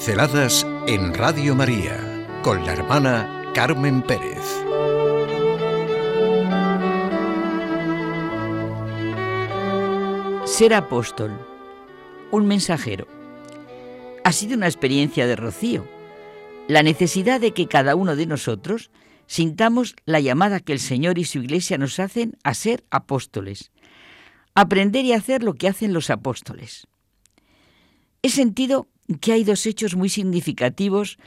Pinceladas en Radio María con la hermana Carmen Pérez. Ser apóstol, un mensajero. Ha sido una experiencia de Rocío. La necesidad de que cada uno de nosotros sintamos la llamada que el Señor y su Iglesia nos hacen a ser apóstoles. Aprender y hacer lo que hacen los apóstoles. He sentido que hay dos hechos muy significativos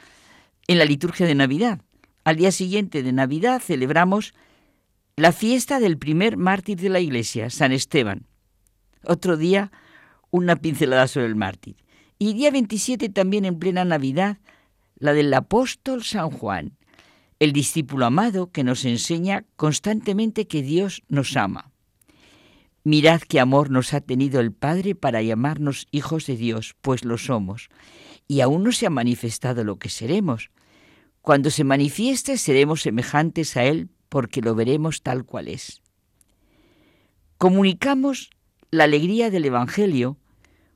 en la liturgia de Navidad. Al día siguiente de Navidad celebramos la fiesta del primer mártir de la Iglesia, San Esteban. Otro día, una pincelada sobre el mártir. Y día 27 también en plena Navidad, la del apóstol San Juan, el discípulo amado que nos enseña constantemente que Dios nos ama. Mirad qué amor nos ha tenido el Padre para llamarnos hijos de Dios, pues lo somos. Y aún no se ha manifestado lo que seremos. Cuando se manifieste seremos semejantes a Él porque lo veremos tal cual es. Comunicamos la alegría del Evangelio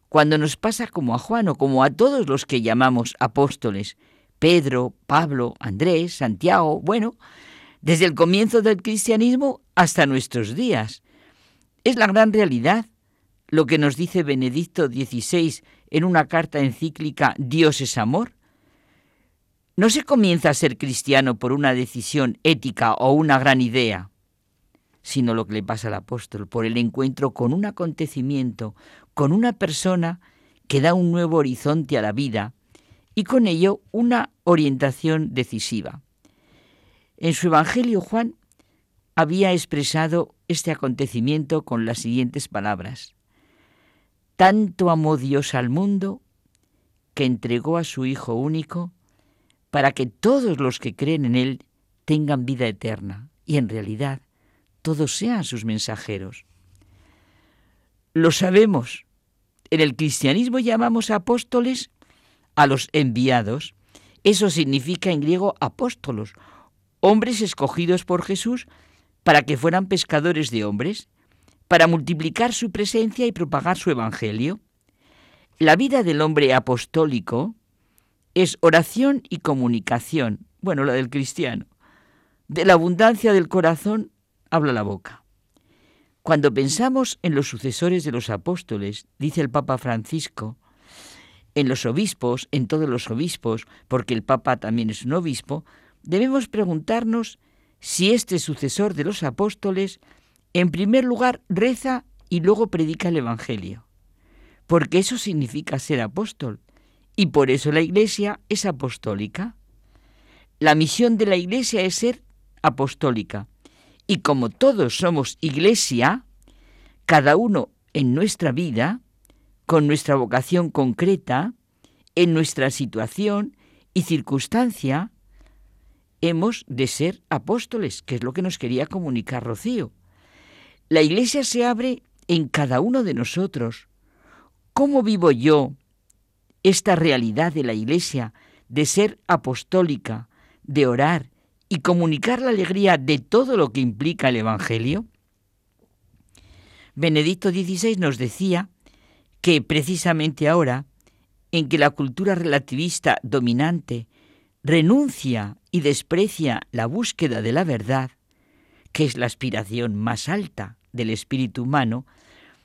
cuando nos pasa como a Juan o como a todos los que llamamos apóstoles, Pedro, Pablo, Andrés, Santiago, bueno, desde el comienzo del cristianismo hasta nuestros días. Es la gran realidad lo que nos dice Benedicto XVI en una carta encíclica Dios es amor. No se comienza a ser cristiano por una decisión ética o una gran idea, sino lo que le pasa al apóstol, por el encuentro con un acontecimiento, con una persona que da un nuevo horizonte a la vida y con ello una orientación decisiva. En su Evangelio Juan había expresado este acontecimiento con las siguientes palabras. Tanto amó Dios al mundo que entregó a su Hijo único para que todos los que creen en Él tengan vida eterna y en realidad todos sean sus mensajeros. Lo sabemos. En el cristianismo llamamos apóstoles a los enviados. Eso significa en griego apóstolos, hombres escogidos por Jesús para que fueran pescadores de hombres, para multiplicar su presencia y propagar su evangelio. La vida del hombre apostólico es oración y comunicación, bueno, la del cristiano. De la abundancia del corazón habla la boca. Cuando pensamos en los sucesores de los apóstoles, dice el Papa Francisco, en los obispos, en todos los obispos, porque el Papa también es un obispo, debemos preguntarnos si este sucesor de los apóstoles, en primer lugar, reza y luego predica el Evangelio. Porque eso significa ser apóstol. Y por eso la Iglesia es apostólica. La misión de la Iglesia es ser apostólica. Y como todos somos Iglesia, cada uno en nuestra vida, con nuestra vocación concreta, en nuestra situación y circunstancia, hemos de ser apóstoles, que es lo que nos quería comunicar Rocío. La iglesia se abre en cada uno de nosotros. ¿Cómo vivo yo esta realidad de la iglesia de ser apostólica, de orar y comunicar la alegría de todo lo que implica el Evangelio? Benedicto XVI nos decía que precisamente ahora, en que la cultura relativista dominante renuncia y desprecia la búsqueda de la verdad, que es la aspiración más alta del espíritu humano,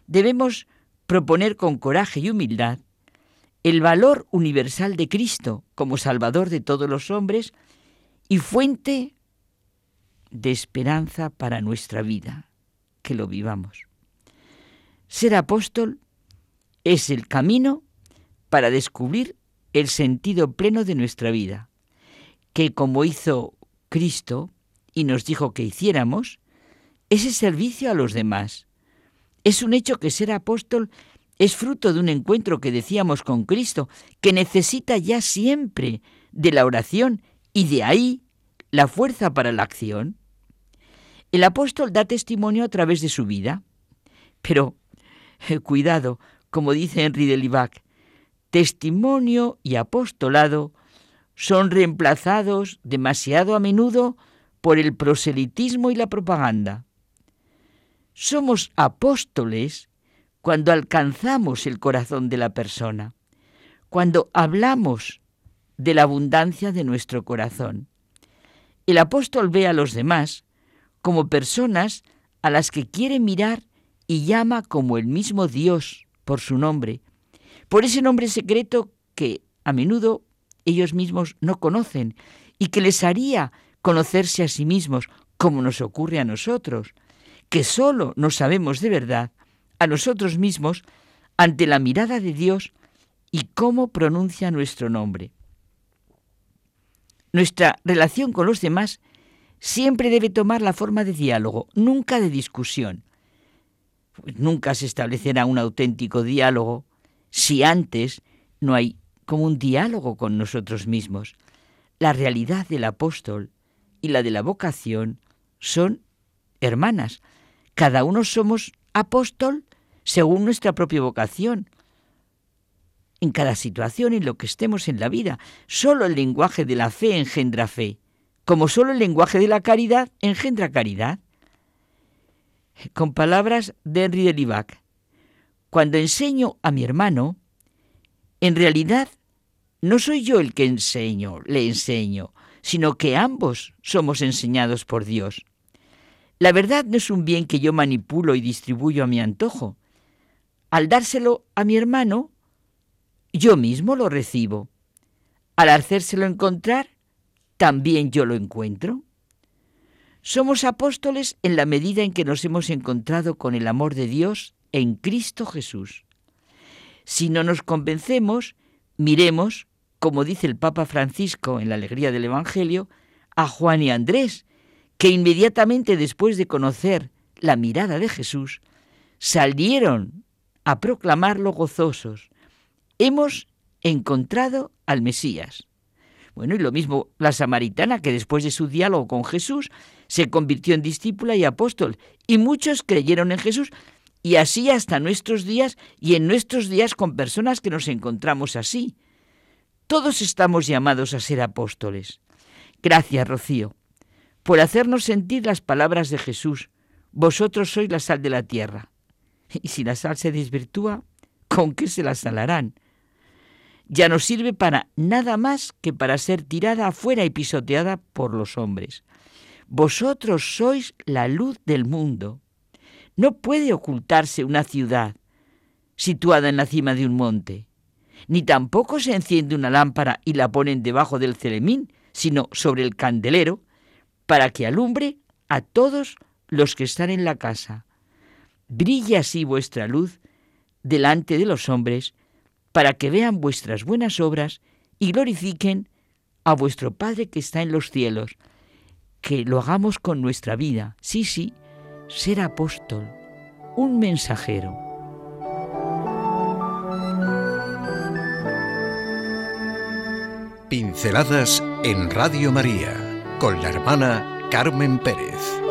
debemos proponer con coraje y humildad el valor universal de Cristo como Salvador de todos los hombres y fuente de esperanza para nuestra vida, que lo vivamos. Ser apóstol es el camino para descubrir el sentido pleno de nuestra vida que como hizo Cristo y nos dijo que hiciéramos, ese servicio a los demás. Es un hecho que ser apóstol es fruto de un encuentro que decíamos con Cristo, que necesita ya siempre de la oración y de ahí la fuerza para la acción. El apóstol da testimonio a través de su vida, pero eh, cuidado, como dice Henry de Libac, testimonio y apostolado son reemplazados demasiado a menudo por el proselitismo y la propaganda. Somos apóstoles cuando alcanzamos el corazón de la persona, cuando hablamos de la abundancia de nuestro corazón. El apóstol ve a los demás como personas a las que quiere mirar y llama como el mismo Dios por su nombre, por ese nombre secreto que a menudo ellos mismos no conocen y que les haría conocerse a sí mismos, como nos ocurre a nosotros, que solo nos sabemos de verdad a nosotros mismos ante la mirada de Dios y cómo pronuncia nuestro nombre. Nuestra relación con los demás siempre debe tomar la forma de diálogo, nunca de discusión. Pues nunca se establecerá un auténtico diálogo si antes no hay como un diálogo con nosotros mismos. La realidad del apóstol y la de la vocación son hermanas. Cada uno somos apóstol según nuestra propia vocación. En cada situación en lo que estemos en la vida, solo el lenguaje de la fe engendra fe, como solo el lenguaje de la caridad engendra caridad. Con palabras de Henry de Libac, cuando enseño a mi hermano, en realidad no soy yo el que enseño, le enseño, sino que ambos somos enseñados por Dios. La verdad no es un bien que yo manipulo y distribuyo a mi antojo. Al dárselo a mi hermano, yo mismo lo recibo. Al hacérselo encontrar, también yo lo encuentro. Somos apóstoles en la medida en que nos hemos encontrado con el amor de Dios en Cristo Jesús. Si no nos convencemos, miremos, como dice el Papa Francisco en la alegría del Evangelio, a Juan y Andrés, que inmediatamente después de conocer la mirada de Jesús, salieron a proclamarlo gozosos. Hemos encontrado al Mesías. Bueno, y lo mismo la samaritana, que después de su diálogo con Jesús se convirtió en discípula y apóstol, y muchos creyeron en Jesús, y así hasta nuestros días y en nuestros días con personas que nos encontramos así. Todos estamos llamados a ser apóstoles. Gracias, Rocío, por hacernos sentir las palabras de Jesús. Vosotros sois la sal de la tierra. Y si la sal se desvirtúa, ¿con qué se la salarán? Ya no sirve para nada más que para ser tirada afuera y pisoteada por los hombres. Vosotros sois la luz del mundo. No puede ocultarse una ciudad situada en la cima de un monte, ni tampoco se enciende una lámpara y la ponen debajo del celemín, sino sobre el candelero, para que alumbre a todos los que están en la casa. Brille así vuestra luz delante de los hombres, para que vean vuestras buenas obras y glorifiquen a vuestro Padre que está en los cielos. Que lo hagamos con nuestra vida. Sí, sí, ser apóstol, un mensajero. Pinceladas en Radio María con la hermana Carmen Pérez.